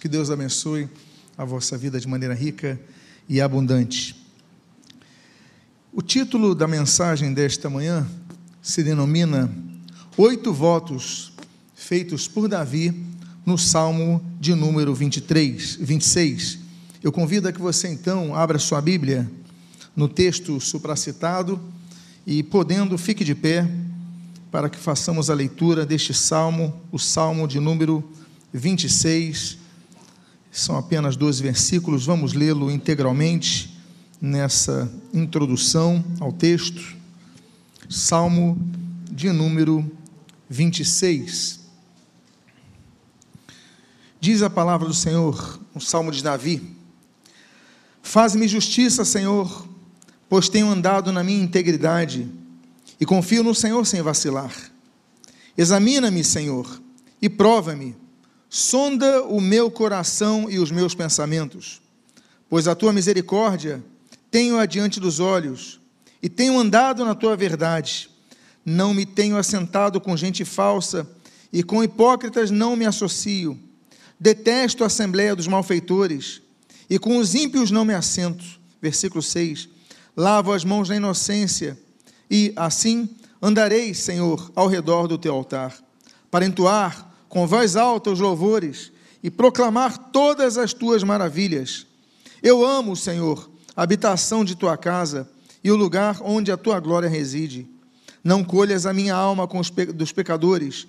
Que Deus abençoe a vossa vida de maneira rica e abundante. O título da mensagem desta manhã se denomina Oito Votos Feitos por Davi no Salmo de número 23, 26. Eu convido a que você então abra sua Bíblia no texto supracitado e, podendo, fique de pé para que façamos a leitura deste salmo, o salmo de número 26 são apenas 12 versículos, vamos lê-lo integralmente nessa introdução ao texto. Salmo de número 26. Diz a palavra do Senhor, um salmo de Davi: Faz-me justiça, Senhor, pois tenho andado na minha integridade e confio no Senhor sem vacilar. Examina-me, Senhor, e prova-me Sonda o meu coração e os meus pensamentos, pois a tua misericórdia tenho adiante dos olhos, e tenho andado na tua verdade. Não me tenho assentado com gente falsa, e com hipócritas não me associo. Detesto a assembleia dos malfeitores, e com os ímpios não me assento. Versículo 6. Lavo as mãos na inocência, e assim andarei, Senhor, ao redor do teu altar, para entoar com voz alta os louvores e proclamar todas as tuas maravilhas. Eu amo, Senhor, a habitação de tua casa e o lugar onde a tua glória reside. Não colhas a minha alma com os pe dos pecadores,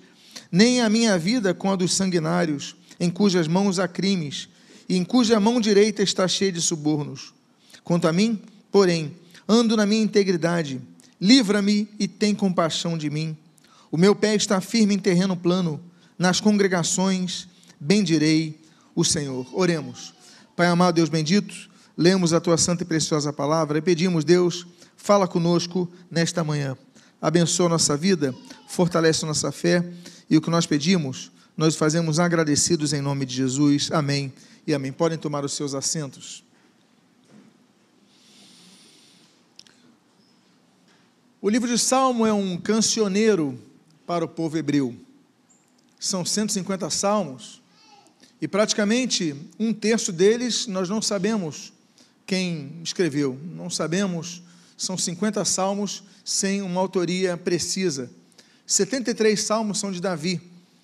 nem a minha vida com a dos sanguinários, em cujas mãos há crimes e em cuja mão direita está cheia de subornos. Quanto a mim, porém, ando na minha integridade. Livra-me e tem compaixão de mim. O meu pé está firme em terreno plano nas congregações bendirei o Senhor. Oremos. Pai amado, Deus bendito, lemos a tua santa e preciosa palavra e pedimos, Deus, fala conosco nesta manhã. Abençoa nossa vida, fortalece nossa fé e o que nós pedimos, nós fazemos agradecidos em nome de Jesus. Amém e amém. Podem tomar os seus assentos. O livro de Salmo é um cancioneiro para o povo hebreu são 150 salmos, e praticamente um terço deles nós não sabemos quem escreveu, não sabemos, são 50 salmos sem uma autoria precisa. 73 salmos são de Davi,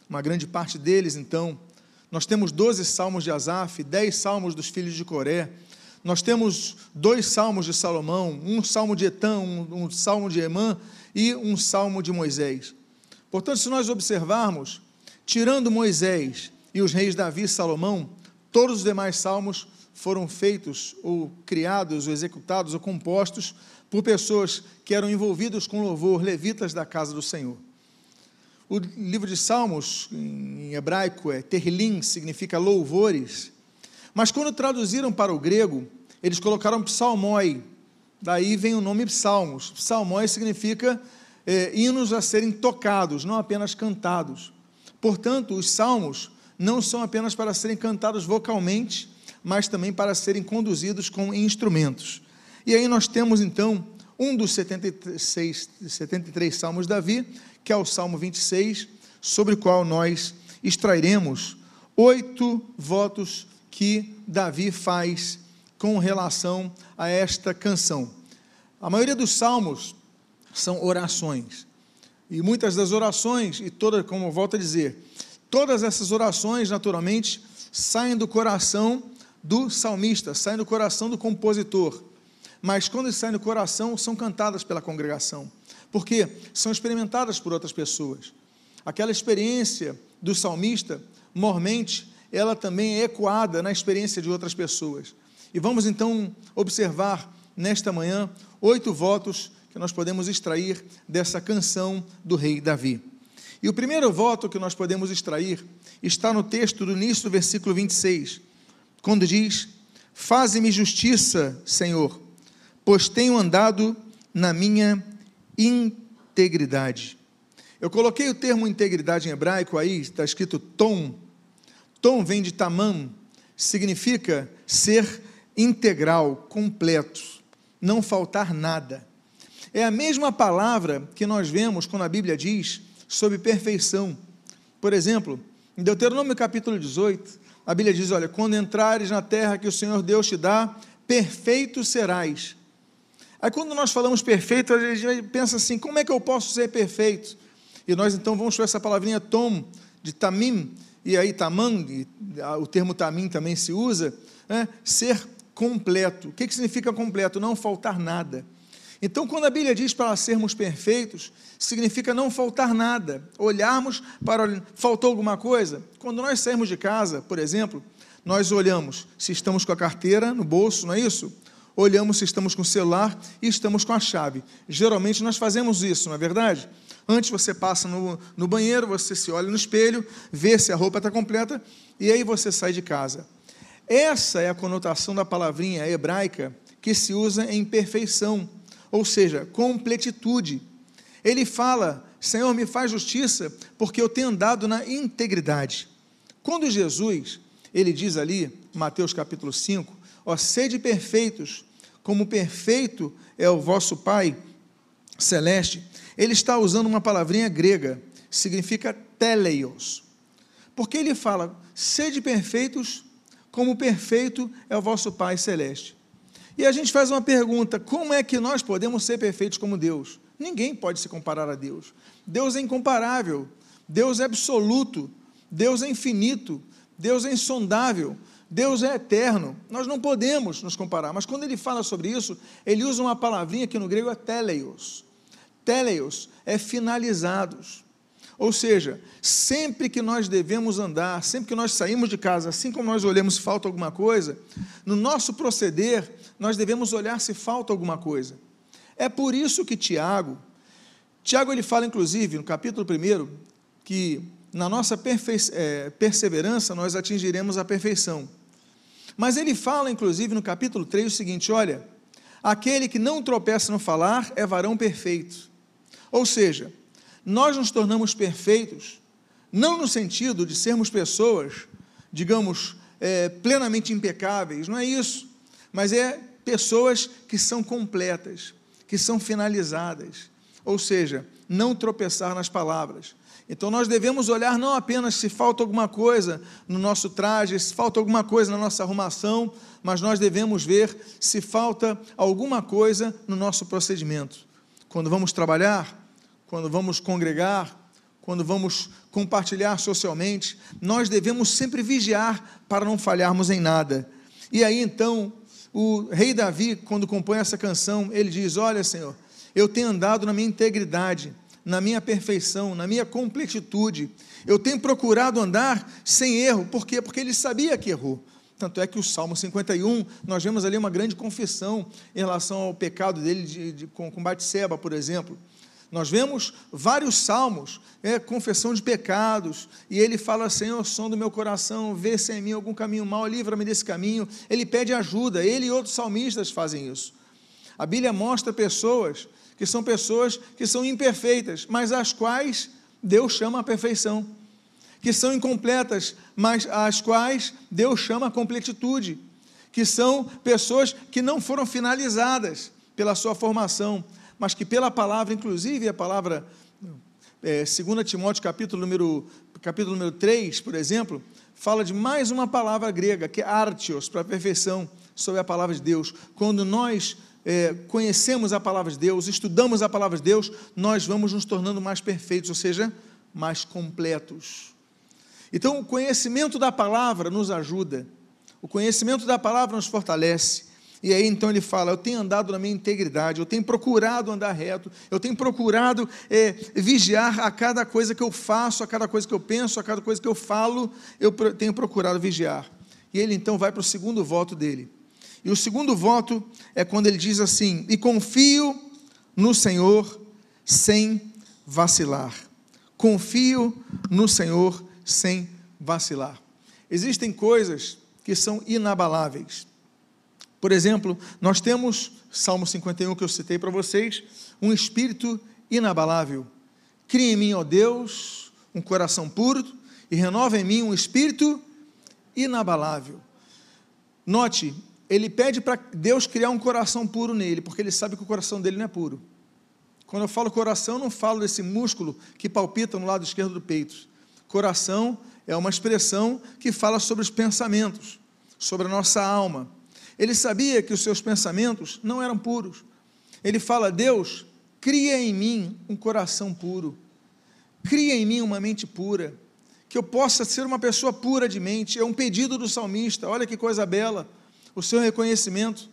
uma grande parte deles, então. Nós temos 12 salmos de Asaf, 10 salmos dos filhos de Coré, nós temos dois salmos de Salomão, um salmo de Etã, um, um salmo de Emã e um salmo de Moisés. Portanto, se nós observarmos, Tirando Moisés e os reis Davi e Salomão, todos os demais salmos foram feitos, ou criados, ou executados, ou compostos por pessoas que eram envolvidos com louvor, levitas da casa do Senhor. O livro de Salmos, em hebraico, é terlim, significa louvores, mas quando traduziram para o grego, eles colocaram psalmoi, daí vem o nome psalmos. Psalmoi significa é, hinos a serem tocados, não apenas cantados. Portanto, os salmos não são apenas para serem cantados vocalmente, mas também para serem conduzidos com instrumentos. E aí nós temos então um dos 76, 73 salmos de Davi, que é o Salmo 26, sobre o qual nós extrairemos oito votos que Davi faz com relação a esta canção. A maioria dos salmos são orações. E muitas das orações, e todas, como volto a dizer, todas essas orações, naturalmente, saem do coração do salmista, saem do coração do compositor. Mas quando saem do coração, são cantadas pela congregação. Porque são experimentadas por outras pessoas. Aquela experiência do salmista, mormente, ela também é ecoada na experiência de outras pessoas. E vamos então observar nesta manhã oito votos que nós podemos extrair dessa canção do rei Davi. E o primeiro voto que nós podemos extrair está no texto do início do versículo 26, quando diz: Faze-me justiça, Senhor, pois tenho andado na minha integridade. Eu coloquei o termo integridade em hebraico aí, está escrito tom. Tom vem de tamam, significa ser integral, completo, não faltar nada. É a mesma palavra que nós vemos quando a Bíblia diz sobre perfeição. Por exemplo, em Deuteronômio capítulo 18, a Bíblia diz: olha, quando entrares na terra que o Senhor Deus te dá, perfeito serás. Aí quando nós falamos perfeito, a gente pensa assim: como é que eu posso ser perfeito? E nós então vamos para essa palavrinha tom, de tamim, e aí tamang, o termo tamim também se usa, né? ser completo. O que, que significa completo? Não faltar nada. Então, quando a Bíblia diz para sermos perfeitos, significa não faltar nada. Olharmos para. Faltou alguma coisa? Quando nós saímos de casa, por exemplo, nós olhamos se estamos com a carteira no bolso, não é isso? Olhamos se estamos com o celular e estamos com a chave. Geralmente nós fazemos isso, não é verdade? Antes você passa no, no banheiro, você se olha no espelho, vê se a roupa está completa e aí você sai de casa. Essa é a conotação da palavrinha hebraica que se usa em perfeição ou seja, completitude. Ele fala: Senhor, me faz justiça, porque eu tenho andado na integridade. Quando Jesus, ele diz ali, Mateus capítulo 5, ó, sede perfeitos, como perfeito é o vosso Pai celeste, ele está usando uma palavrinha grega, significa teleios. Porque ele fala, sede perfeitos, como perfeito é o vosso Pai celeste. E a gente faz uma pergunta: como é que nós podemos ser perfeitos como Deus? Ninguém pode se comparar a Deus. Deus é incomparável, Deus é absoluto, Deus é infinito, Deus é insondável, Deus é eterno. Nós não podemos nos comparar, mas quando ele fala sobre isso, ele usa uma palavrinha que no grego é teleios. Teleios é finalizados. Ou seja, sempre que nós devemos andar, sempre que nós saímos de casa, assim como nós olhamos se falta alguma coisa, no nosso proceder, nós devemos olhar se falta alguma coisa. É por isso que Tiago, Tiago ele fala inclusive no capítulo 1 que na nossa é, perseverança nós atingiremos a perfeição. Mas ele fala inclusive no capítulo 3 o seguinte: olha, aquele que não tropeça no falar é varão perfeito. Ou seja, nós nos tornamos perfeitos, não no sentido de sermos pessoas, digamos, é, plenamente impecáveis, não é isso, mas é pessoas que são completas, que são finalizadas, ou seja, não tropeçar nas palavras. Então nós devemos olhar não apenas se falta alguma coisa no nosso traje, se falta alguma coisa na nossa arrumação, mas nós devemos ver se falta alguma coisa no nosso procedimento. Quando vamos trabalhar, quando vamos congregar, quando vamos compartilhar socialmente, nós devemos sempre vigiar para não falharmos em nada. E aí então, o rei Davi, quando compõe essa canção, ele diz: Olha, Senhor, eu tenho andado na minha integridade, na minha perfeição, na minha completitude. Eu tenho procurado andar sem erro. Por quê? Porque ele sabia que errou. Tanto é que o Salmo 51, nós vemos ali uma grande confissão em relação ao pecado dele de, de, com, com Batseba, por exemplo. Nós vemos vários salmos, é, confissão de pecados, e ele fala: Senhor, som do meu coração, vê se em mim algum caminho mau, livra-me desse caminho. Ele pede ajuda, ele e outros salmistas fazem isso. A Bíblia mostra pessoas que são pessoas que são imperfeitas, mas as quais Deus chama a perfeição, que são incompletas, mas as quais Deus chama a completitude, que são pessoas que não foram finalizadas pela sua formação, mas que pela palavra, inclusive a palavra é, 2 Timóteo capítulo número, capítulo número 3, por exemplo, fala de mais uma palavra grega, que é artios, para perfeição, sobre a palavra de Deus. Quando nós é, conhecemos a palavra de Deus, estudamos a palavra de Deus, nós vamos nos tornando mais perfeitos, ou seja, mais completos. Então, o conhecimento da palavra nos ajuda, o conhecimento da palavra nos fortalece, e aí então ele fala: Eu tenho andado na minha integridade, eu tenho procurado andar reto, eu tenho procurado é, vigiar a cada coisa que eu faço, a cada coisa que eu penso, a cada coisa que eu falo, eu tenho procurado vigiar. E ele então vai para o segundo voto dele. E o segundo voto é quando ele diz assim: E confio no Senhor sem vacilar. Confio no Senhor sem vacilar. Existem coisas que são inabaláveis. Por exemplo, nós temos, Salmo 51 que eu citei para vocês, um espírito inabalável. Cria em mim, ó Deus, um coração puro e renova em mim um espírito inabalável. Note, ele pede para Deus criar um coração puro nele, porque ele sabe que o coração dele não é puro. Quando eu falo coração, eu não falo desse músculo que palpita no lado esquerdo do peito. Coração é uma expressão que fala sobre os pensamentos, sobre a nossa alma. Ele sabia que os seus pensamentos não eram puros. Ele fala: Deus, cria em mim um coração puro, cria em mim uma mente pura, que eu possa ser uma pessoa pura de mente. É um pedido do salmista, olha que coisa bela, o seu reconhecimento.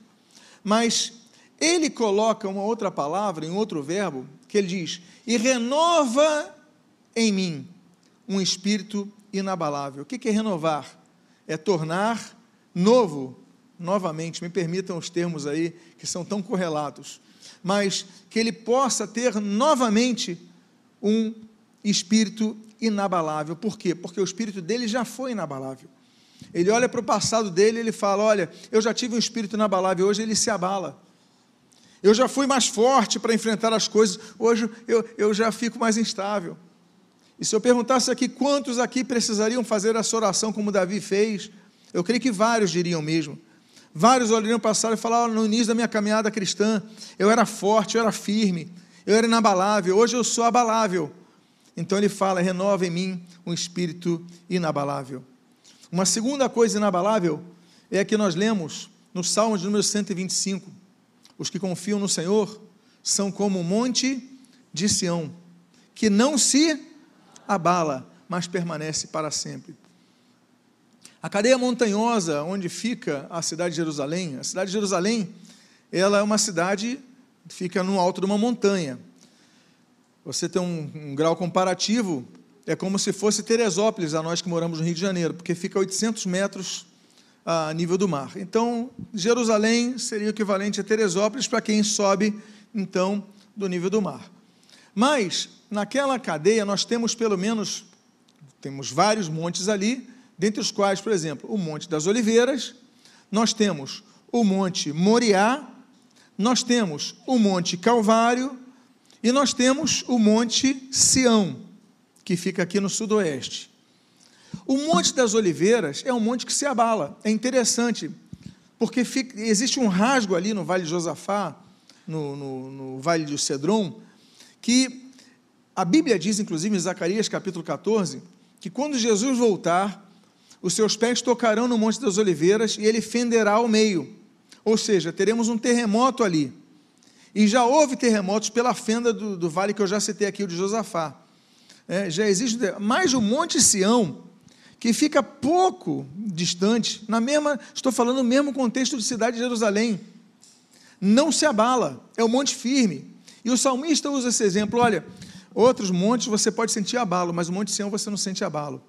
Mas ele coloca uma outra palavra, em outro verbo, que ele diz: e renova em mim um espírito inabalável. O que é renovar? É tornar novo, novamente, me permitam os termos aí que são tão correlatos, mas que ele possa ter novamente um espírito inabalável. Por quê? Porque o espírito dele já foi inabalável. Ele olha para o passado dele e ele fala: Olha, eu já tive um espírito inabalável, hoje ele se abala. Eu já fui mais forte para enfrentar as coisas, hoje eu, eu já fico mais instável. E se eu perguntasse aqui quantos aqui precisariam fazer essa oração como Davi fez, eu creio que vários diriam mesmo. Vários olhariam passar e falar: no início da minha caminhada cristã, eu era forte, eu era firme, eu era inabalável, hoje eu sou abalável. Então ele fala: renova em mim um espírito inabalável. Uma segunda coisa inabalável é a que nós lemos no Salmo de número 125. Os que confiam no Senhor são como o monte de Sião, que não se abala, mas permanece para sempre. A cadeia montanhosa onde fica a cidade de Jerusalém, a cidade de Jerusalém, ela é uma cidade fica no alto de uma montanha. Você tem um, um, grau comparativo, é como se fosse Teresópolis, a nós que moramos no Rio de Janeiro, porque fica a 800 metros a nível do mar. Então, Jerusalém seria o equivalente a Teresópolis para quem sobe, então, do nível do mar. Mas, naquela cadeia, nós temos pelo menos, temos vários montes ali, dentre os quais, por exemplo, o Monte das Oliveiras, nós temos o Monte Moriá, nós temos o Monte Calvário e nós temos o Monte Sião, que fica aqui no sudoeste. O Monte das Oliveiras é um monte que se abala. É interessante, porque fica, existe um rasgo ali no Vale de Josafá, no, no, no Vale de Cedron, que a Bíblia diz, inclusive em Zacarias capítulo 14, que quando Jesus voltar, os seus pés tocarão no Monte das Oliveiras e ele fenderá ao meio. Ou seja, teremos um terremoto ali. E já houve terremotos pela fenda do, do vale que eu já citei aqui, o de Josafá. É, já existe, mais o Monte Sião, que fica pouco distante, na mesma, estou falando no mesmo contexto de cidade de Jerusalém. Não se abala, é um monte firme. E o salmista usa esse exemplo: olha, outros montes você pode sentir abalo, mas o Monte Sião você não sente abalo.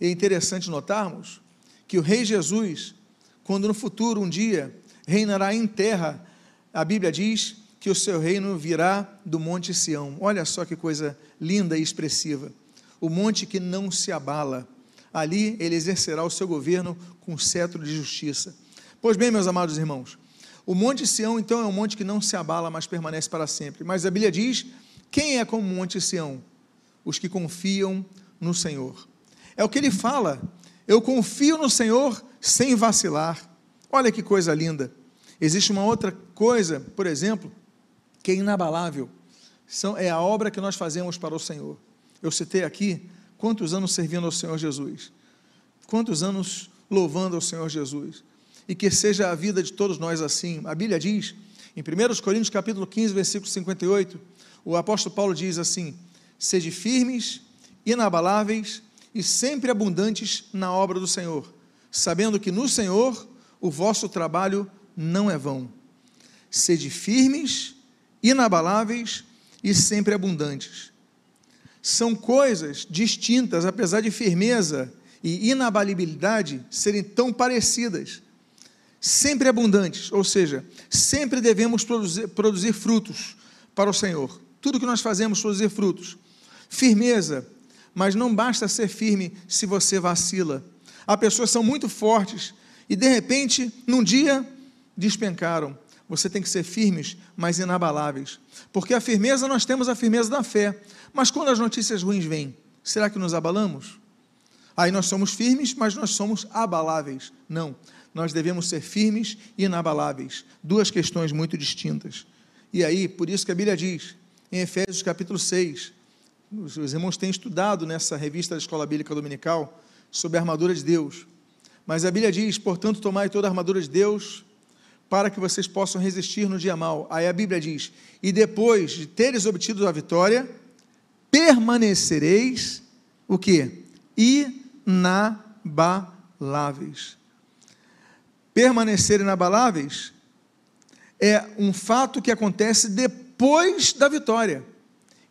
É interessante notarmos que o Rei Jesus, quando no futuro, um dia, reinará em terra, a Bíblia diz que o seu reino virá do Monte Sião. Olha só que coisa linda e expressiva. O monte que não se abala ali ele exercerá o seu governo com cetro de justiça. Pois bem, meus amados irmãos, o Monte Sião, então, é um monte que não se abala, mas permanece para sempre. Mas a Bíblia diz: quem é como o Monte Sião? Os que confiam no Senhor. É o que ele fala. Eu confio no Senhor sem vacilar. Olha que coisa linda. Existe uma outra coisa, por exemplo, que é inabalável. São, é a obra que nós fazemos para o Senhor. Eu citei aqui Quantos anos servindo ao Senhor Jesus? Quantos anos louvando ao Senhor Jesus? E que seja a vida de todos nós assim. A Bíblia diz, em 1 Coríntios capítulo 15, versículo 58, o apóstolo Paulo diz assim: Sede firmes, inabaláveis e sempre abundantes na obra do Senhor, sabendo que no Senhor o vosso trabalho não é vão. Sede firmes, inabaláveis e sempre abundantes são coisas distintas, apesar de firmeza e inabalibilidade serem tão parecidas. Sempre abundantes, ou seja, sempre devemos produzir, produzir frutos para o Senhor. Tudo que nós fazemos produzir frutos. Firmeza, mas não basta ser firme se você vacila. Há pessoas que são muito fortes e de repente, num dia, despencaram. Você tem que ser firmes, mas inabaláveis. Porque a firmeza, nós temos a firmeza da fé. Mas quando as notícias ruins vêm, será que nos abalamos? Aí nós somos firmes, mas nós somos abaláveis. Não, nós devemos ser firmes e inabaláveis. Duas questões muito distintas. E aí, por isso que a Bíblia diz, em Efésios capítulo 6, os irmãos têm estudado nessa revista da Escola Bíblica Dominical sobre a armadura de Deus. Mas a Bíblia diz: portanto, tomai toda a armadura de Deus para que vocês possam resistir no dia mal. Aí a Bíblia diz: e depois de teres obtido a vitória, permanecereis o que? Inabaláveis. Permanecer inabaláveis é um fato que acontece depois da vitória.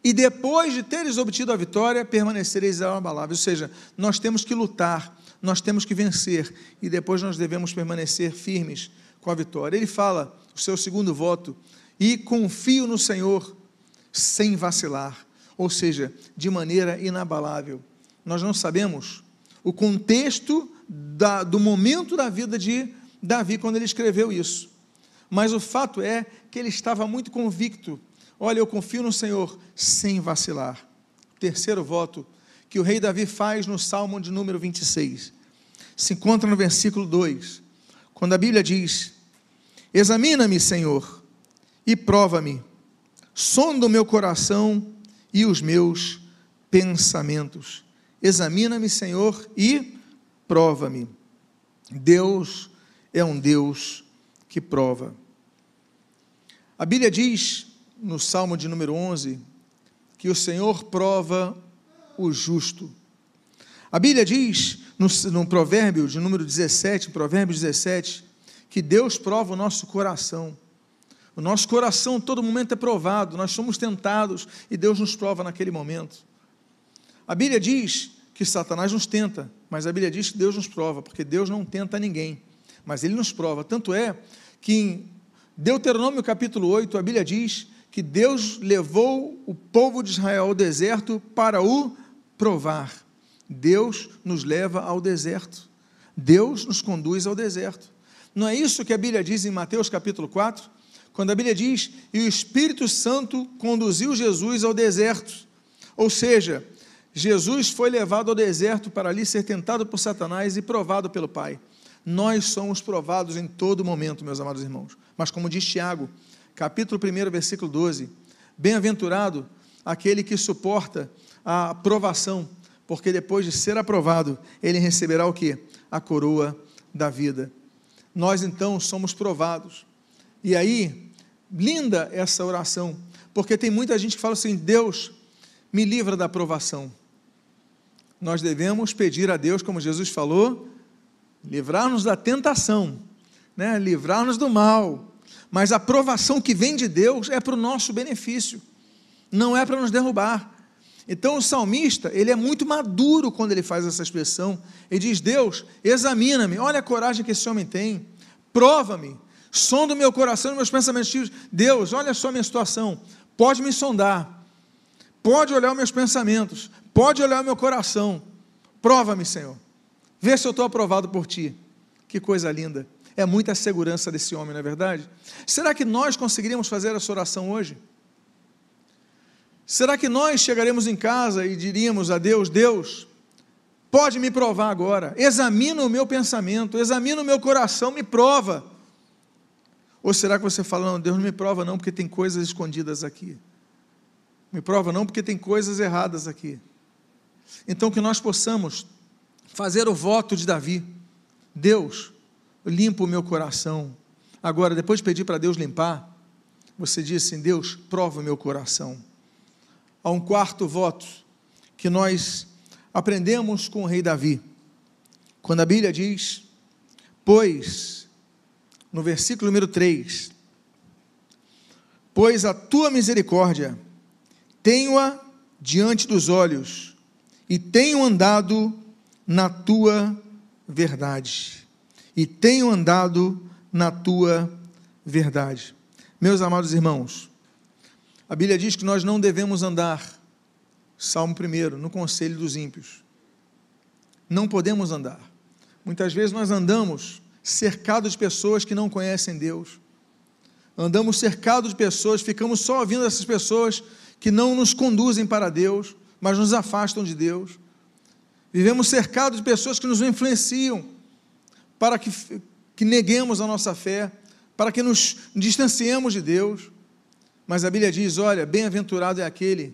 E depois de teres obtido a vitória, permanecereis inabaláveis. Ou seja, nós temos que lutar, nós temos que vencer, e depois nós devemos permanecer firmes com a vitória. Ele fala, o seu segundo voto, e confio no Senhor sem vacilar, ou seja, de maneira inabalável. Nós não sabemos o contexto da, do momento da vida de Davi quando ele escreveu isso, mas o fato é que ele estava muito convicto. Olha, eu confio no Senhor sem vacilar. Terceiro voto que o rei Davi faz no Salmo de número 26 se encontra no versículo 2, quando a Bíblia diz: Examina-me, Senhor, e prova-me, sonda o meu coração e os meus pensamentos. Examina-me, Senhor, e prova-me. Deus é um Deus que prova. A Bíblia diz, no Salmo de número 11, que o Senhor prova o justo. A Bíblia diz, no, no provérbio de número 17, provérbio 17, que Deus prova o nosso coração. O nosso coração, todo momento, é provado, nós somos tentados e Deus nos prova naquele momento. A Bíblia diz que Satanás nos tenta, mas a Bíblia diz que Deus nos prova, porque Deus não tenta ninguém, mas Ele nos prova. Tanto é que em Deuteronômio capítulo 8, a Bíblia diz que Deus levou o povo de Israel ao deserto para o provar. Deus nos leva ao deserto. Deus nos conduz ao deserto. Não é isso que a Bíblia diz em Mateus capítulo 4? Quando a Bíblia diz: "E o Espírito Santo conduziu Jesus ao deserto". Ou seja, Jesus foi levado ao deserto para ali ser tentado por Satanás e provado pelo Pai. Nós somos provados em todo momento, meus amados irmãos. Mas como diz Tiago, capítulo 1, versículo 12: Bem-aventurado aquele que suporta a provação, porque depois de ser aprovado, ele receberá o que? A coroa da vida nós então somos provados. E aí, linda essa oração, porque tem muita gente que fala assim: Deus, me livra da provação. Nós devemos pedir a Deus, como Jesus falou, livrar-nos da tentação, né? livrar-nos do mal. Mas a provação que vem de Deus é para o nosso benefício, não é para nos derrubar. Então o salmista, ele é muito maduro quando ele faz essa expressão. Ele diz: Deus, examina-me, olha a coragem que esse homem tem, prova-me, sonda o meu coração e meus pensamentos. Deus, olha só a minha situação, pode me sondar, pode olhar os meus pensamentos, pode olhar o meu coração, prova-me, Senhor, vê se eu estou aprovado por Ti. Que coisa linda, é muita segurança desse homem, não é verdade? Será que nós conseguiríamos fazer essa oração hoje? Será que nós chegaremos em casa e diríamos a Deus: Deus, pode me provar agora, examina o meu pensamento, examina o meu coração, me prova. Ou será que você fala, não, Deus não me prova não, porque tem coisas escondidas aqui. Me prova não, porque tem coisas erradas aqui. Então que nós possamos fazer o voto de Davi. Deus, limpa o meu coração. Agora, depois de pedir para Deus limpar, você diz assim: Deus, prova o meu coração a um quarto voto que nós aprendemos com o rei Davi. Quando a Bíblia diz, pois, no versículo número 3, pois a tua misericórdia tenho-a diante dos olhos e tenho andado na tua verdade. E tenho andado na tua verdade. Meus amados irmãos, a Bíblia diz que nós não devemos andar, Salmo 1, no conselho dos ímpios. Não podemos andar. Muitas vezes nós andamos cercados de pessoas que não conhecem Deus. Andamos cercados de pessoas, ficamos só ouvindo essas pessoas que não nos conduzem para Deus, mas nos afastam de Deus. Vivemos cercados de pessoas que nos influenciam para que, que neguemos a nossa fé, para que nos distanciemos de Deus. Mas a Bíblia diz: olha, bem-aventurado é aquele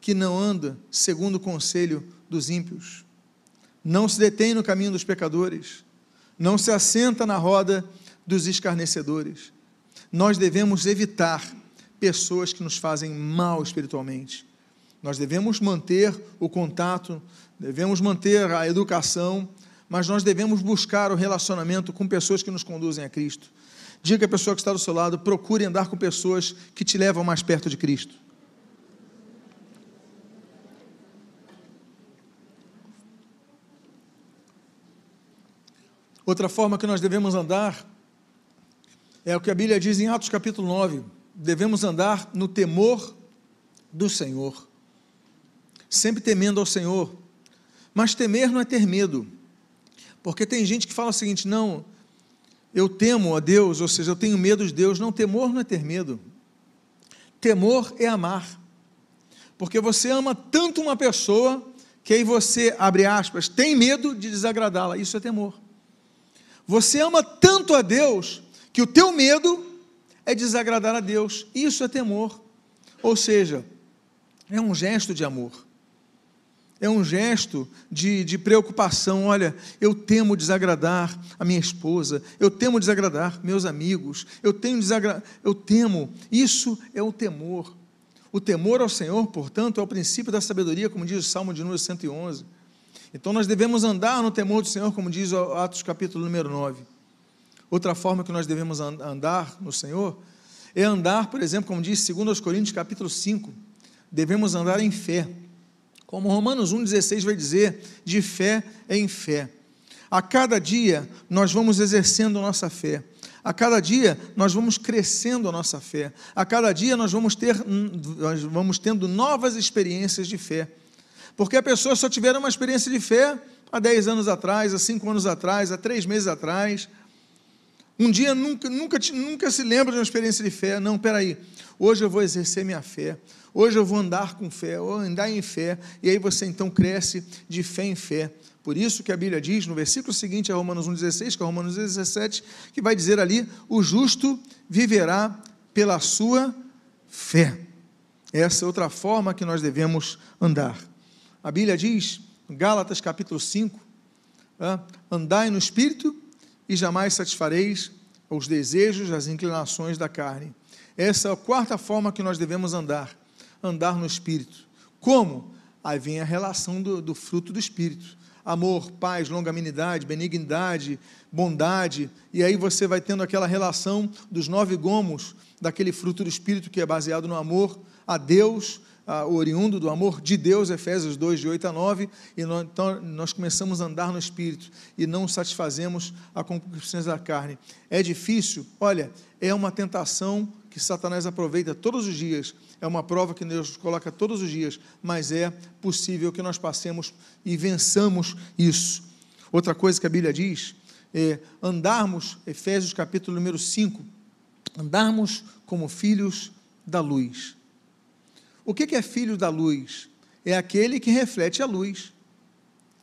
que não anda segundo o conselho dos ímpios, não se detém no caminho dos pecadores, não se assenta na roda dos escarnecedores. Nós devemos evitar pessoas que nos fazem mal espiritualmente. Nós devemos manter o contato, devemos manter a educação, mas nós devemos buscar o relacionamento com pessoas que nos conduzem a Cristo. Diga a pessoa que está do seu lado, procure andar com pessoas que te levam mais perto de Cristo. Outra forma que nós devemos andar é o que a Bíblia diz em Atos capítulo 9: devemos andar no temor do Senhor, sempre temendo ao Senhor. Mas temer não é ter medo, porque tem gente que fala o seguinte: não, eu temo a Deus, ou seja, eu tenho medo de Deus. Não, temor não é ter medo, temor é amar, porque você ama tanto uma pessoa que aí você, abre aspas, tem medo de desagradá-la, isso é temor. Você ama tanto a Deus que o teu medo é desagradar a Deus. Isso é temor. Ou seja, é um gesto de amor. É um gesto de, de preocupação. Olha, eu temo desagradar a minha esposa, eu temo desagradar meus amigos, eu, tenho desagra... eu temo. Isso é o temor. O temor ao Senhor, portanto, é o princípio da sabedoria, como diz o Salmo de número 111. Então nós devemos andar no temor do Senhor, como diz Atos capítulo número 9. Outra forma que nós devemos andar no Senhor é andar, por exemplo, como diz 2 Coríntios capítulo 5, devemos andar em fé. Como Romanos 1,16 vai dizer, de fé em fé. A cada dia nós vamos exercendo a nossa fé. A cada dia nós vamos crescendo a nossa fé. A cada dia nós vamos ter nós vamos tendo novas experiências de fé. Porque a pessoa só tiver uma experiência de fé há 10 anos atrás, há 5 anos atrás, há 3 meses atrás. Um dia nunca, nunca, nunca se lembra de uma experiência de fé. Não, peraí. Hoje eu vou exercer minha fé. Hoje eu vou andar com fé, ou andar em fé. E aí você então cresce de fé em fé. Por isso que a Bíblia diz no versículo seguinte a Romanos 1,16, que é Romanos 17, que vai dizer ali: o justo viverá pela sua fé. Essa é outra forma que nós devemos andar. A Bíblia diz, Gálatas capítulo 5, andai no Espírito e jamais satisfareis os desejos, as inclinações da carne. Essa é a quarta forma que nós devemos andar, andar no Espírito. Como? Aí vem a relação do, do fruto do Espírito. Amor, paz, longanimidade, benignidade, bondade, e aí você vai tendo aquela relação dos nove gomos daquele fruto do Espírito que é baseado no amor a Deus, ah, oriundo do amor de Deus, Efésios 2, de 8 a 9, e nós, então nós começamos a andar no Espírito e não satisfazemos a concupiscência da carne. É difícil? Olha, é uma tentação que Satanás aproveita todos os dias, é uma prova que Deus coloca todos os dias, mas é possível que nós passemos e vençamos isso. Outra coisa que a Bíblia diz é andarmos, Efésios capítulo número 5, andarmos como filhos da luz. O que é filho da luz? É aquele que reflete a luz.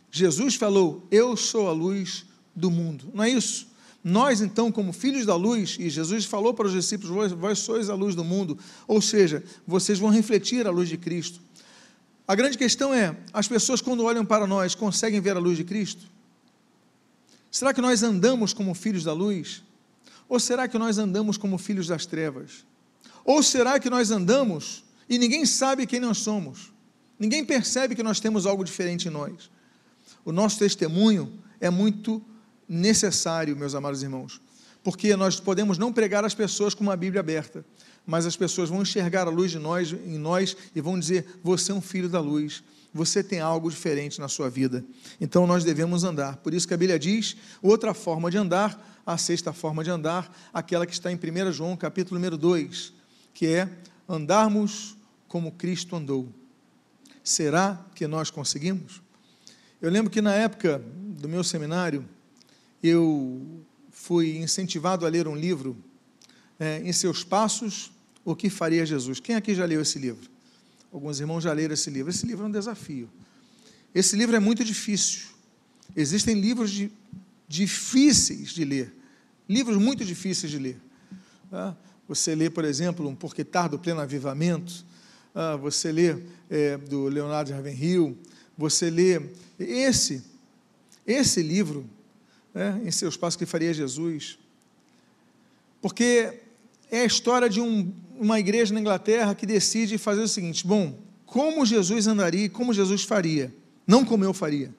Jesus falou: Eu sou a luz do mundo. Não é isso? Nós, então, como filhos da luz, e Jesus falou para os discípulos: Vós, vós sois a luz do mundo, ou seja, vocês vão refletir a luz de Cristo. A grande questão é: as pessoas, quando olham para nós, conseguem ver a luz de Cristo? Será que nós andamos como filhos da luz? Ou será que nós andamos como filhos das trevas? Ou será que nós andamos e ninguém sabe quem nós somos. Ninguém percebe que nós temos algo diferente em nós. O nosso testemunho é muito necessário, meus amados irmãos, porque nós podemos não pregar às pessoas com uma Bíblia aberta, mas as pessoas vão enxergar a luz de nós em nós e vão dizer: "Você é um filho da luz, você tem algo diferente na sua vida". Então nós devemos andar. Por isso que a Bíblia diz, outra forma de andar, a sexta forma de andar, aquela que está em 1 João, capítulo número 2, que é andarmos como Cristo andou. Será que nós conseguimos? Eu lembro que na época do meu seminário, eu fui incentivado a ler um livro, é, Em Seus Passos, O que Faria Jesus. Quem aqui já leu esse livro? Alguns irmãos já leram esse livro. Esse livro é um desafio. Esse livro é muito difícil. Existem livros de, difíceis de ler, livros muito difíceis de ler. Tá? Você lê, por exemplo, um Porque Tardo Pleno Avivamento, ah, você lê é, do Leonardo Ravenhill, você lê esse, esse livro, né, em seus passos que faria Jesus, porque é a história de um, uma igreja na Inglaterra que decide fazer o seguinte: bom, como Jesus andaria, como Jesus faria, não como eu faria.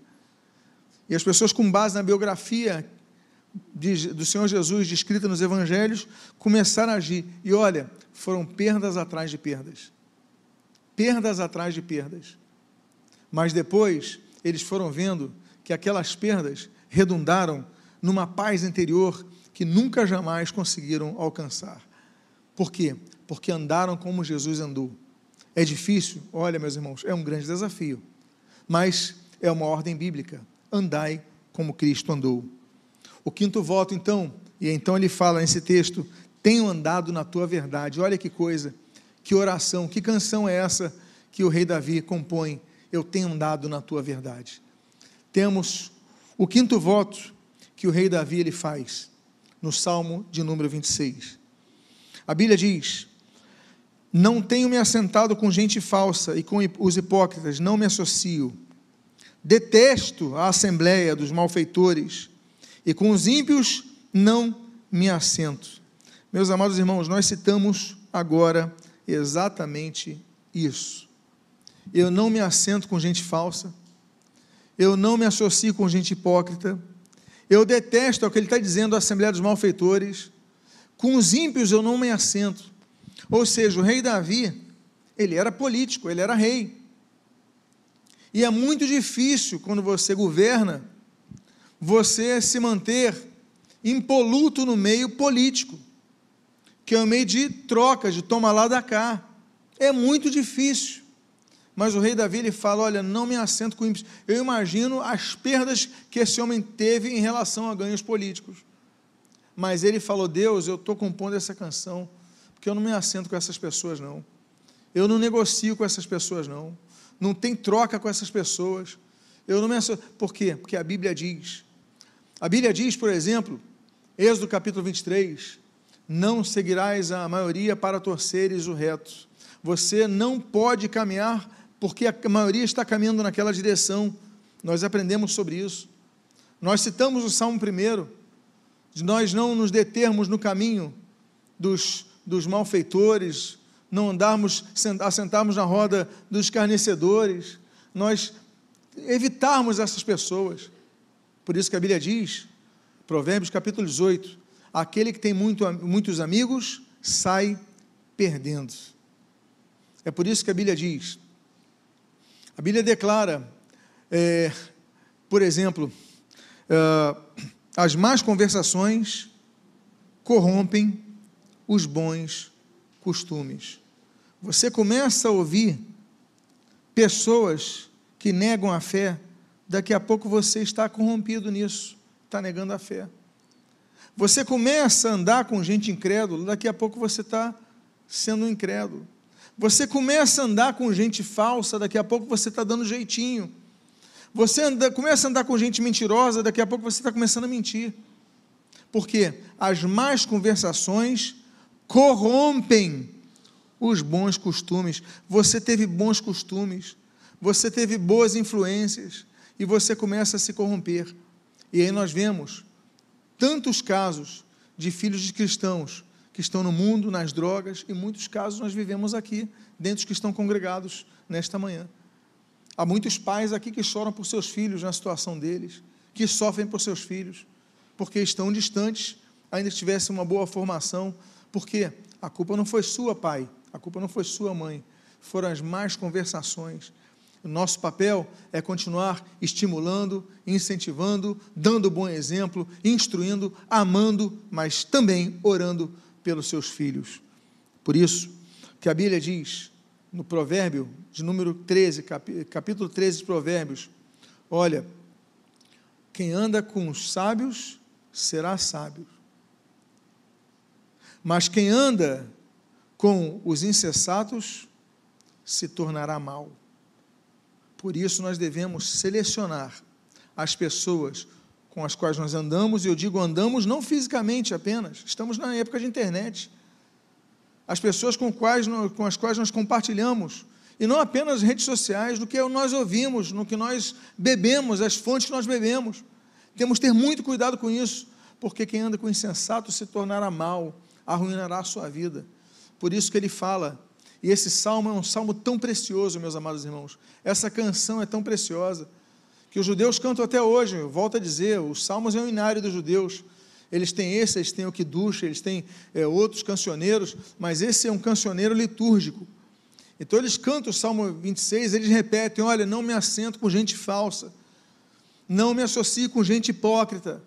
E as pessoas, com base na biografia de, do Senhor Jesus, descrita nos evangelhos, começaram a agir. E olha, foram perdas atrás de perdas. Perdas atrás de perdas. Mas depois, eles foram vendo que aquelas perdas redundaram numa paz interior que nunca jamais conseguiram alcançar. Por quê? Porque andaram como Jesus andou. É difícil? Olha, meus irmãos, é um grande desafio. Mas é uma ordem bíblica. Andai como Cristo andou. O quinto voto, então, e então ele fala nesse texto: tenho andado na tua verdade. Olha que coisa, que oração, que canção é essa que o rei Davi compõe? Eu tenho andado na tua verdade. Temos o quinto voto que o rei Davi ele faz no Salmo de número 26. A Bíblia diz: Não tenho me assentado com gente falsa e com os hipócritas, não me associo. Detesto a assembleia dos malfeitores e com os ímpios não me assento. Meus amados irmãos, nós citamos agora exatamente isso. Eu não me assento com gente falsa, eu não me associo com gente hipócrita, eu detesto é o que ele está dizendo à Assembleia dos Malfeitores, com os ímpios eu não me assento. Ou seja, o rei Davi, ele era político, ele era rei. E é muito difícil quando você governa você se manter impoluto no meio político, que é o meio de troca, de toma lá da cá. É muito difícil. Mas o rei Davi ele fala: Olha, não me assento com ímpios. Eu imagino as perdas que esse homem teve em relação a ganhos políticos. Mas ele falou: Deus, eu estou compondo essa canção, porque eu não me assento com essas pessoas, não. Eu não negocio com essas pessoas, não. Não tem troca com essas pessoas. Eu não me associo. Por quê? Porque a Bíblia diz a Bíblia diz, por exemplo, Êxodo capítulo 23, não seguirás a maioria para torceres o reto. Você não pode caminhar porque a maioria está caminhando naquela direção. Nós aprendemos sobre isso. Nós citamos o Salmo primeiro, de nós não nos determos no caminho dos, dos malfeitores, não andarmos, assentarmos na roda dos escarnecedores, nós evitarmos essas pessoas. Por isso que a Bíblia diz, Provérbios capítulo 18: aquele que tem muito, muitos amigos sai perdendo. É por isso que a Bíblia diz. A Bíblia declara, é, por exemplo, é, as más conversações corrompem os bons costumes. Você começa a ouvir pessoas que negam a fé daqui a pouco você está corrompido nisso, está negando a fé. Você começa a andar com gente incrédula, daqui a pouco você está sendo incrédulo. Você começa a andar com gente falsa, daqui a pouco você está dando jeitinho. Você anda, começa a andar com gente mentirosa, daqui a pouco você está começando a mentir. Porque as más conversações corrompem os bons costumes. Você teve bons costumes, você teve boas influências, e você começa a se corromper. E aí nós vemos tantos casos de filhos de cristãos que estão no mundo, nas drogas, e muitos casos nós vivemos aqui, dentro que estão congregados nesta manhã. Há muitos pais aqui que choram por seus filhos na situação deles, que sofrem por seus filhos, porque estão distantes, ainda tivessem uma boa formação, porque a culpa não foi sua, pai, a culpa não foi sua, mãe, foram as más conversações, nosso papel é continuar estimulando, incentivando, dando bom exemplo, instruindo, amando, mas também orando pelos seus filhos. Por isso que a Bíblia diz no provérbio de número 13, capítulo 13 de Provérbios, olha, quem anda com os sábios será sábio. Mas quem anda com os insensatos se tornará mal. Por isso, nós devemos selecionar as pessoas com as quais nós andamos, e eu digo andamos não fisicamente apenas, estamos na época de internet. as pessoas com, quais, com as quais nós compartilhamos, e não apenas redes sociais, do que nós ouvimos, no que nós bebemos, as fontes que nós bebemos. Temos que ter muito cuidado com isso, porque quem anda com insensato se tornará mal, arruinará a sua vida. Por isso que ele fala, e esse salmo é um salmo tão precioso, meus amados irmãos. Essa canção é tão preciosa que os judeus cantam até hoje. Volto a dizer, os salmos é o inário dos judeus. Eles têm esse, eles têm o Kiddush, eles têm é, outros cancioneiros, mas esse é um cancioneiro litúrgico. Então eles cantam o Salmo 26, eles repetem: Olha, não me assento com gente falsa, não me associo com gente hipócrita.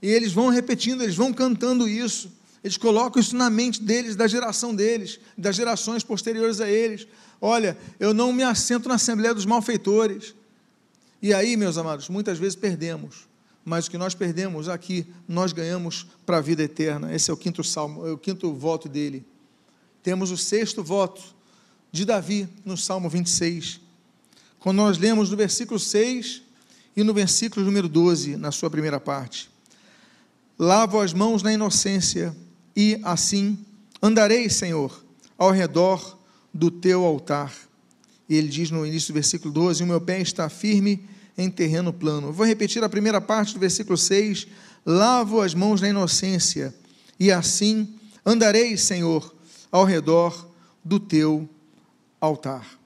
E eles vão repetindo, eles vão cantando isso. Eles colocam isso na mente deles, da geração deles, das gerações posteriores a eles. Olha, eu não me assento na Assembleia dos Malfeitores. E aí, meus amados, muitas vezes perdemos. Mas o que nós perdemos aqui, nós ganhamos para a vida eterna. Esse é o quinto salmo, é o quinto voto dele. Temos o sexto voto de Davi no Salmo 26. Quando nós lemos no versículo 6 e no versículo número 12, na sua primeira parte. Lavo as mãos na inocência e assim andarei, Senhor, ao redor do teu altar. E ele diz no início do versículo 12: O meu pé está firme em terreno plano. vou repetir a primeira parte do versículo 6: Lavo as mãos na inocência, e assim andarei, Senhor, ao redor do teu altar.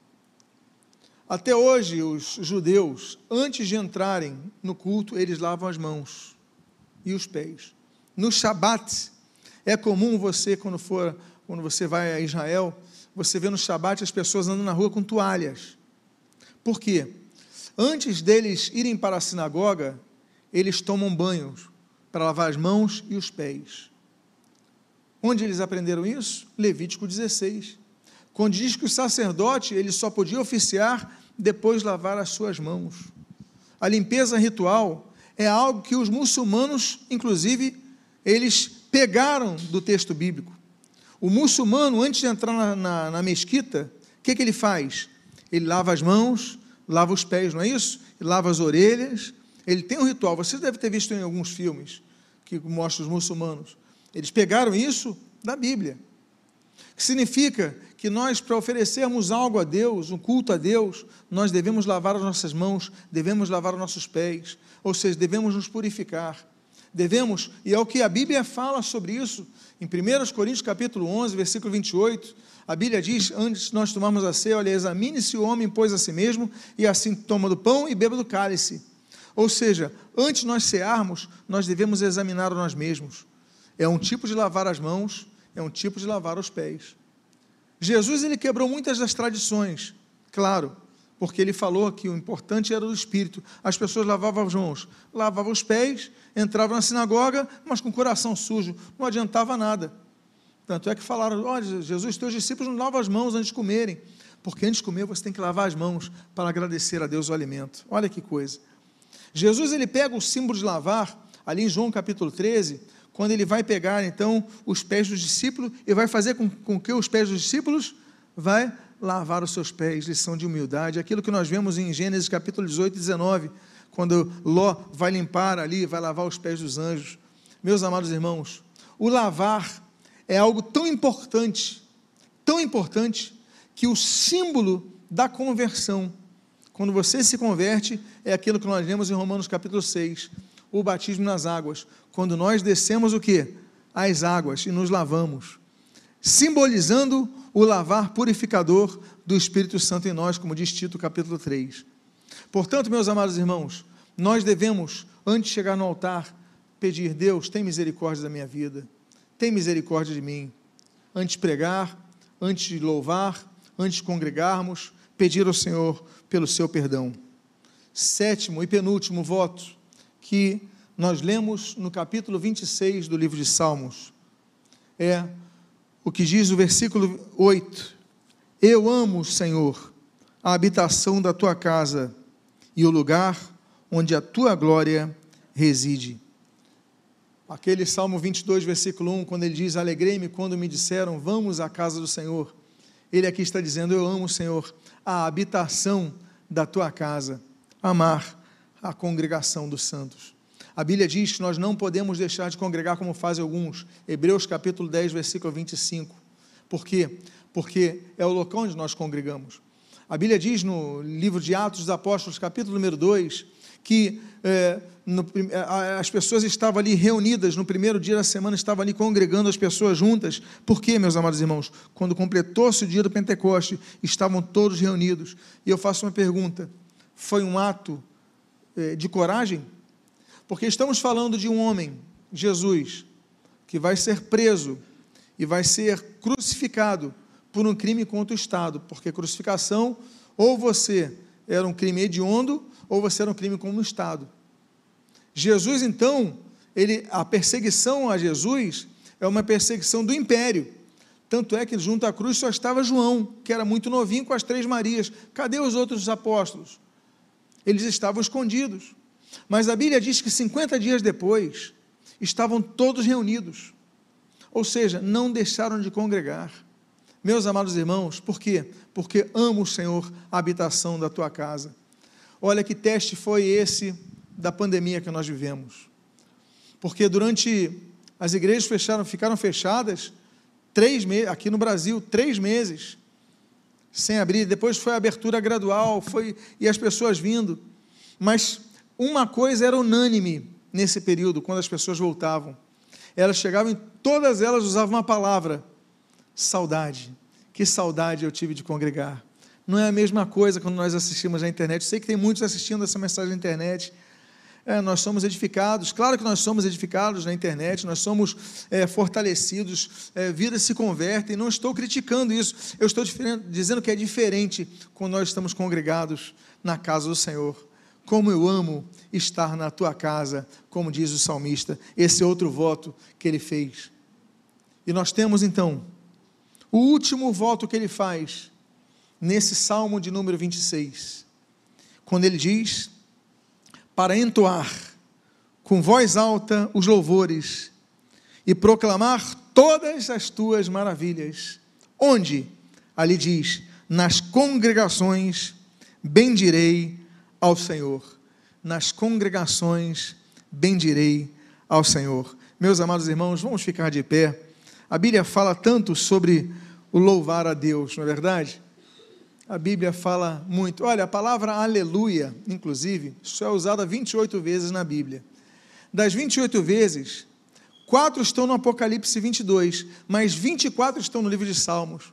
Até hoje, os judeus, antes de entrarem no culto, eles lavam as mãos e os pés. No Shabat, é comum você, quando for, quando você vai a Israel, você vê no Shabat as pessoas andando na rua com toalhas. Por quê? Antes deles irem para a sinagoga, eles tomam banhos para lavar as mãos e os pés. Onde eles aprenderam isso? Levítico 16. Quando diz que o sacerdote ele só podia oficiar depois de lavar as suas mãos. A limpeza ritual é algo que os muçulmanos, inclusive, eles pegaram do texto bíblico. O muçulmano, antes de entrar na, na, na mesquita, o que, que ele faz? Ele lava as mãos, lava os pés, não é isso? Ele lava as orelhas. Ele tem um ritual. Você deve ter visto em alguns filmes que mostram os muçulmanos. Eles pegaram isso da Bíblia. Que significa que nós, para oferecermos algo a Deus, um culto a Deus, nós devemos lavar as nossas mãos, devemos lavar os nossos pés, ou seja, devemos nos purificar. Devemos, e é o que a Bíblia fala sobre isso, em 1 Coríntios capítulo 11, versículo 28, a Bíblia diz, antes nós tomarmos a ceia, olha, examine-se o homem, pois a si mesmo, e assim toma do pão e beba do cálice. Ou seja, antes nós cearmos, nós devemos examinar a nós mesmos. É um tipo de lavar as mãos, é um tipo de lavar os pés. Jesus ele quebrou muitas das tradições, claro, porque ele falou que o importante era o espírito. As pessoas lavavam as mãos, lavavam os pés, entravam na sinagoga, mas com o coração sujo, não adiantava nada. Tanto é que falaram: olha, Jesus, teus discípulos não lavam as mãos antes de comerem, porque antes de comer você tem que lavar as mãos para agradecer a Deus o alimento. Olha que coisa. Jesus ele pega o símbolo de lavar, ali em João capítulo 13, quando ele vai pegar então os pés dos discípulos e vai fazer com, com que os pés dos discípulos vai lavar os seus pés, lição de humildade, aquilo que nós vemos em Gênesis capítulo 18 e 19, quando Ló vai limpar ali, vai lavar os pés dos anjos. Meus amados irmãos, o lavar é algo tão importante, tão importante, que o símbolo da conversão, quando você se converte, é aquilo que nós lemos em Romanos capítulo 6, o batismo nas águas, quando nós descemos o que? As águas e nos lavamos, simbolizando o lavar purificador do Espírito Santo em nós, como diz Tito capítulo 3. Portanto, meus amados irmãos, nós devemos, antes de chegar no altar, pedir: Deus, tem misericórdia da minha vida, tem misericórdia de mim. Antes de pregar, antes de louvar, antes de congregarmos, pedir ao Senhor pelo seu perdão. Sétimo e penúltimo voto que nós lemos no capítulo 26 do livro de Salmos é o que diz o versículo 8: Eu amo, Senhor, a habitação da tua casa e o lugar onde a tua glória reside. Aquele Salmo 22, versículo 1, quando ele diz: Alegrei-me quando me disseram, vamos à casa do Senhor. Ele aqui está dizendo: Eu amo, Senhor, a habitação da tua casa, amar a congregação dos santos. A Bíblia diz que nós não podemos deixar de congregar como fazem alguns. Hebreus capítulo 10, versículo 25. Por quê? Porque é o local onde nós congregamos. A Bíblia diz no livro de Atos dos Apóstolos, capítulo número 2, que é, no, as pessoas estavam ali reunidas no primeiro dia da semana, estavam ali congregando as pessoas juntas. Por quê, meus amados irmãos? Quando completou-se o dia do Pentecoste, estavam todos reunidos. E eu faço uma pergunta: foi um ato é, de coragem? Porque estamos falando de um homem, Jesus, que vai ser preso e vai ser crucificado por um crime contra o Estado, porque crucificação, ou você era um crime hediondo, ou você era um crime contra o Estado. Jesus, então, ele, a perseguição a Jesus é uma perseguição do império. Tanto é que junto à cruz só estava João, que era muito novinho com as três Marias. Cadê os outros apóstolos? Eles estavam escondidos. Mas a Bíblia diz que 50 dias depois estavam todos reunidos. Ou seja, não deixaram de congregar. Meus amados irmãos, por quê? Porque amo, Senhor, a habitação da tua casa. Olha que teste foi esse da pandemia que nós vivemos. Porque durante as igrejas fecharam, ficaram fechadas três meses, aqui no Brasil, três meses, sem abrir. Depois foi a abertura gradual, foi e as pessoas vindo. Mas uma coisa era unânime nesse período, quando as pessoas voltavam. Elas chegavam e todas elas usavam uma palavra: saudade. Que saudade eu tive de congregar. Não é a mesma coisa quando nós assistimos na internet. Eu sei que tem muitos assistindo essa mensagem na internet. É, nós somos edificados, claro que nós somos edificados na internet, nós somos é, fortalecidos, é, vidas se convertem, não estou criticando isso, eu estou dizendo que é diferente quando nós estamos congregados na casa do Senhor. Como eu amo estar na tua casa, como diz o salmista, esse outro voto que ele fez. E nós temos então o último voto que ele faz, nesse salmo de número 26, quando ele diz: Para entoar com voz alta os louvores e proclamar todas as tuas maravilhas. Onde? Ali diz: Nas congregações bendirei ao Senhor. Nas congregações bendirei ao Senhor. Meus amados irmãos, vamos ficar de pé. A Bíblia fala tanto sobre o louvar a Deus, não é verdade? A Bíblia fala muito. Olha, a palavra aleluia, inclusive, só é usada 28 vezes na Bíblia. Das 28 vezes, quatro estão no Apocalipse 22, mas 24 estão no livro de Salmos.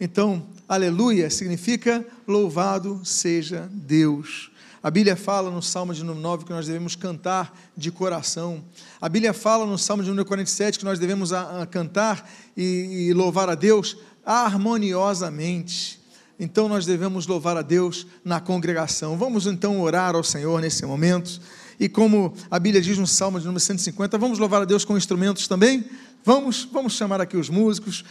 Então, aleluia significa louvado seja Deus. A Bíblia fala no Salmo de número 9 que nós devemos cantar de coração. A Bíblia fala no Salmo de número 47 que nós devemos a, a cantar e, e louvar a Deus harmoniosamente. Então nós devemos louvar a Deus na congregação. Vamos então orar ao Senhor nesse momento. E como a Bíblia diz no Salmo de número 150, vamos louvar a Deus com instrumentos também? Vamos, vamos chamar aqui os músicos.